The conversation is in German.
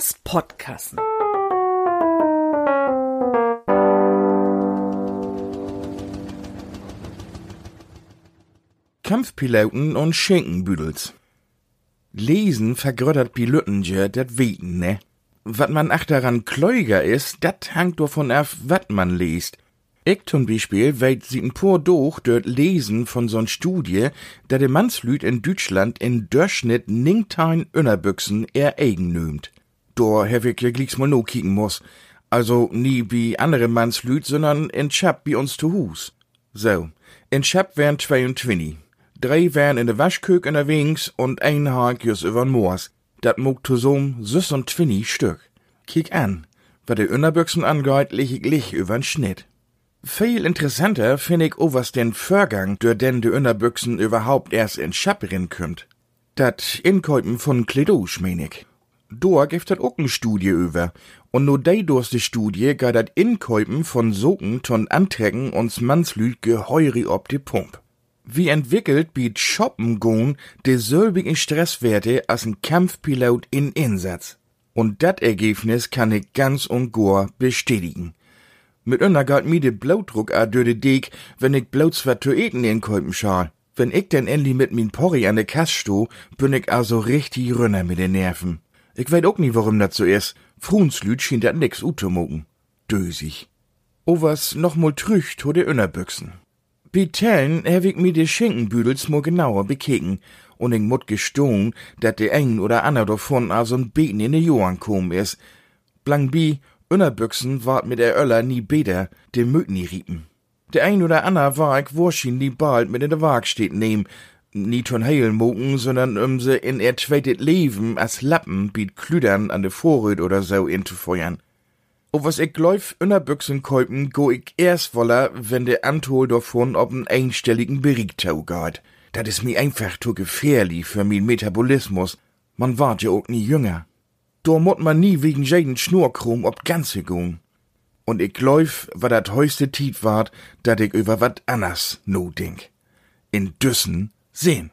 As Podkassen. Kampfpiloten und Schinkenbüdels. Lesen vergrödert Pilottenje, dat weten, ne? Wat man ach daran kläuger is, dat hangt davon ab, wat man liest. Ich zum Beispiel weit sie'n pur durch dort Lesen von so'n Studie, da de Mannslüd in Deutschland in Durchschnitt ningtein Innerbüchsen er eigen nömt. Da hab ich mal no kicken muss. Also nie wie andere Mannslüd, sondern in Chap wie uns zu Hus. So, in Chap wären 22. Drei wären in de Waschkök unterwegs und ein Hag just übern Moors. Dat mogt zusammen süß und twinni Stück. Kick an, wat de Innerbüchsen angeht, lich ich lich übern Schnitt. Viel interessanter find ich auch, was den Vorgang, durch den de Innerbüchsen überhaupt erst in Schapperin kümmt. Dat Inkäupen von Kledosch, mein ich. Da gibt dat auch ne Studie über. Und nur dei durch die Studie geht dat Inkäupen von Socken ton Anträgen uns Mannslüd geheuri ob die Pump. Wie entwickelt biet Shoppen gehen dieselbigen Stresswerte als ein Kampfpilot in Einsatz. Und dat Ergebnis kann ich ganz und gar bestätigen. Mit einer geht mir de Blutdruck a de Deg, wenn ich bloß wat zu eten in Kolpen schal. Wenn ich denn endlich mit min Porri an de Kass sto, bin ich also richtig rünner mit den Nerven. Ich weet auch nie, warum dat so is. Fruenslüd schien dat nix utemogen. Dösig. O was noch mal trücht ho de Innerbüchsen. Bitellen hab ich mir de Schinkenbüdels mo genauer bekeken und ich mut gestohn, dat de ein oder ander davon a so'n Beten in de Johann kom is. Blang bi, Innerbüchsen ward mit der Öller nie beder, de mögt nie riepen. De ein oder ander war ich wahrscheinlich bald mit in de Waagstedt nehm, nie ton heil mogen, sondern um se in er zweitet Leben as Lappen biet Klüdern an de Vorrüd oder so inzufeuern. O was ich gläuf Innerbüchsen käupen, go ich erst woller, wenn de Antol davon ob n einstelligen Berichtau geht. Dat is mir einfach zu gefährlich für min Metabolismus. Man wart ja auch nie jünger. Da mut man nie wegen jeden Schnurkrum ob Ganze gehen. Und ich glaub, war dat heuste Tiet wart, dat ich über wat anders no denk. In Düssen sehen.